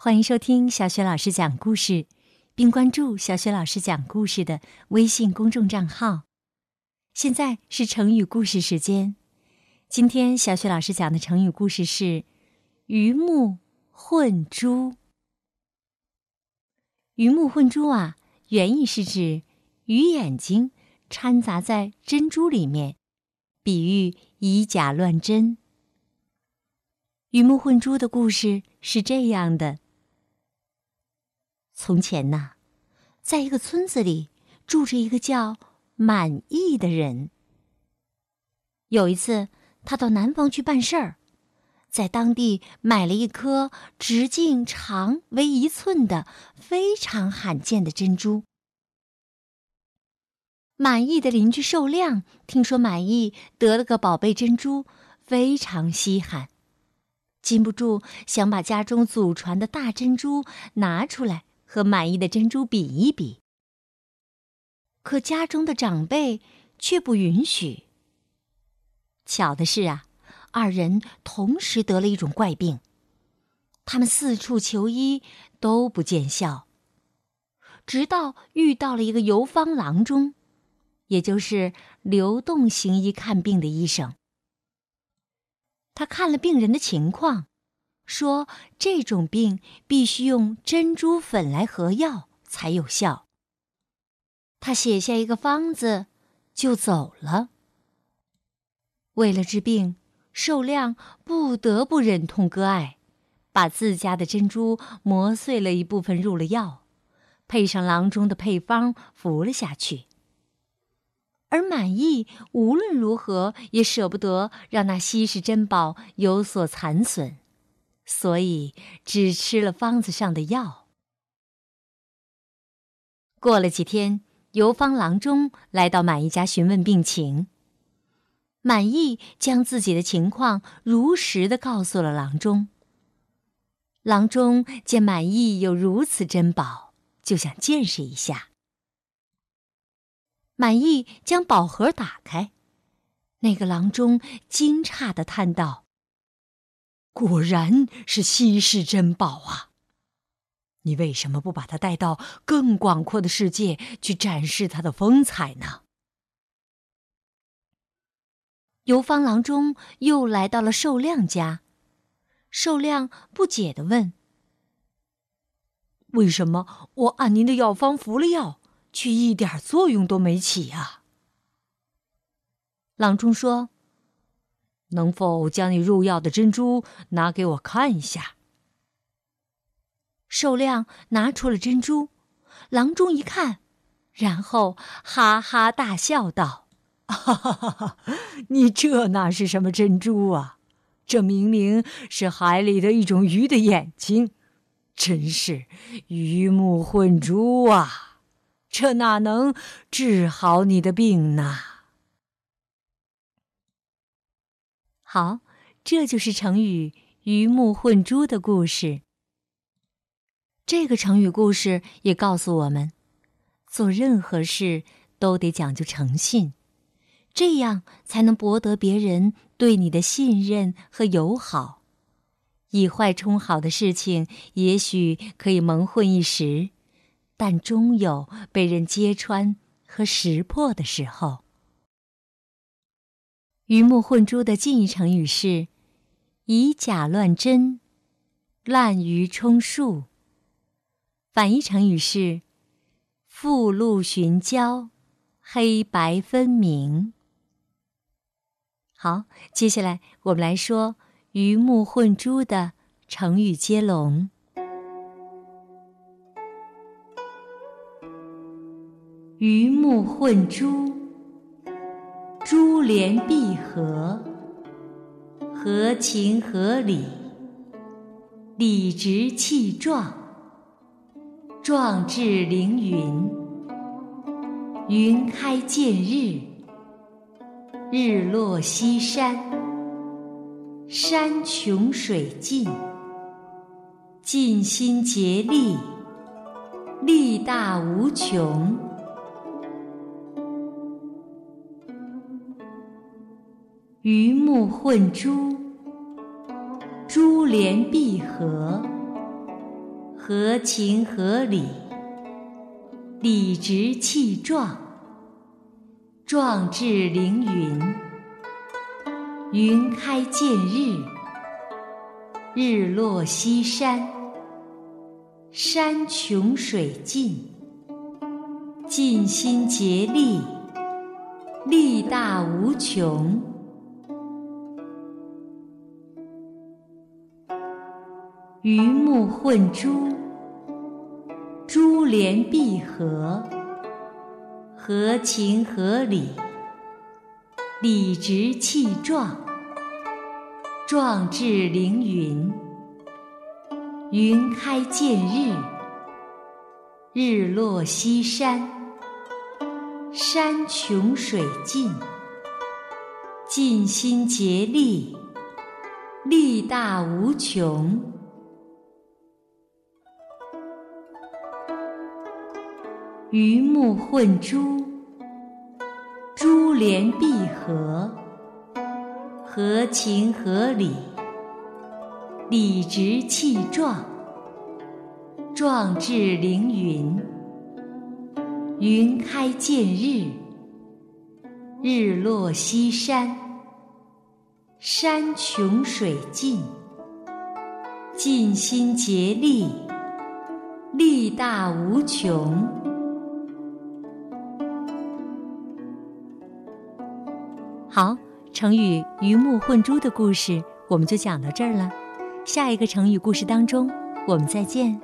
欢迎收听小雪老师讲故事，并关注小雪老师讲故事的微信公众账号。现在是成语故事时间，今天小雪老师讲的成语故事是“鱼目混珠”。鱼目混珠啊，原意是指鱼眼睛掺杂在珍珠里面，比喻以假乱真。鱼目混珠的故事是这样的。从前呐，在一个村子里住着一个叫满意的人。有一次，他到南方去办事儿，在当地买了一颗直径长为一寸的非常罕见的珍珠。满意的邻居寿亮听说满意得了个宝贝珍珠，非常稀罕，禁不住想把家中祖传的大珍珠拿出来。和满意的珍珠比一比，可家中的长辈却不允许。巧的是啊，二人同时得了一种怪病，他们四处求医都不见效，直到遇到了一个游方郎中，也就是流动行医看病的医生。他看了病人的情况。说这种病必须用珍珠粉来合药才有效。他写下一个方子，就走了。为了治病，寿亮不得不忍痛割爱，把自家的珍珠磨碎了一部分入了药，配上郎中的配方服了下去。而满意无论如何也舍不得让那稀世珍宝有所残损。所以，只吃了方子上的药。过了几天，游方郎中来到满意家询问病情。满意将自己的情况如实的告诉了郎中。郎中见满意有如此珍宝，就想见识一下。满意将宝盒打开，那个郎中惊诧的叹道。果然是稀世珍宝啊！你为什么不把它带到更广阔的世界去展示它的风采呢？游方郎中又来到了寿亮家，寿亮不解的问：“为什么我按您的药方服了药，却一点作用都没起呀？”郎中说。能否将你入药的珍珠拿给我看一下？寿亮拿出了珍珠，郎中一看，然后哈哈大笑道：“哈哈哈哈！你这哪是什么珍珠啊？这明明是海里的一种鱼的眼睛，真是鱼目混珠啊！这哪能治好你的病呢？”好，这就是成语“鱼目混珠”的故事。这个成语故事也告诉我们，做任何事都得讲究诚信，这样才能博得别人对你的信任和友好。以坏充好的事情，也许可以蒙混一时，但终有被人揭穿和识破的时候。鱼目混珠的近义成语是“以假乱真”，“滥竽充数”。反义成语是“附录寻交”，“黑白分明”。好，接下来我们来说“鱼目混珠”的成语接龙。“鱼目混”。珠联璧合，合情合理，理直气壮，壮志凌云，云开见日，日落西山，山穷水尽，尽心竭力，力大无穷。鱼目混珠，珠联璧合，合情合理，理直气壮，壮志凌云。云开见日，日落西山，山穷水尽，尽心竭力，力大无穷。鱼目混珠，珠联璧合，合情合理，理直气壮，壮志凌云。云开见日，日落西山，山穷水尽，尽心竭力，力大无穷。鱼目混珠，珠联璧合，合情合理，理直气壮，壮志凌云。云开见日，日落西山，山穷水尽，尽心竭力，力大无穷。好，成语“鱼目混珠”的故事我们就讲到这儿了。下一个成语故事当中，我们再见。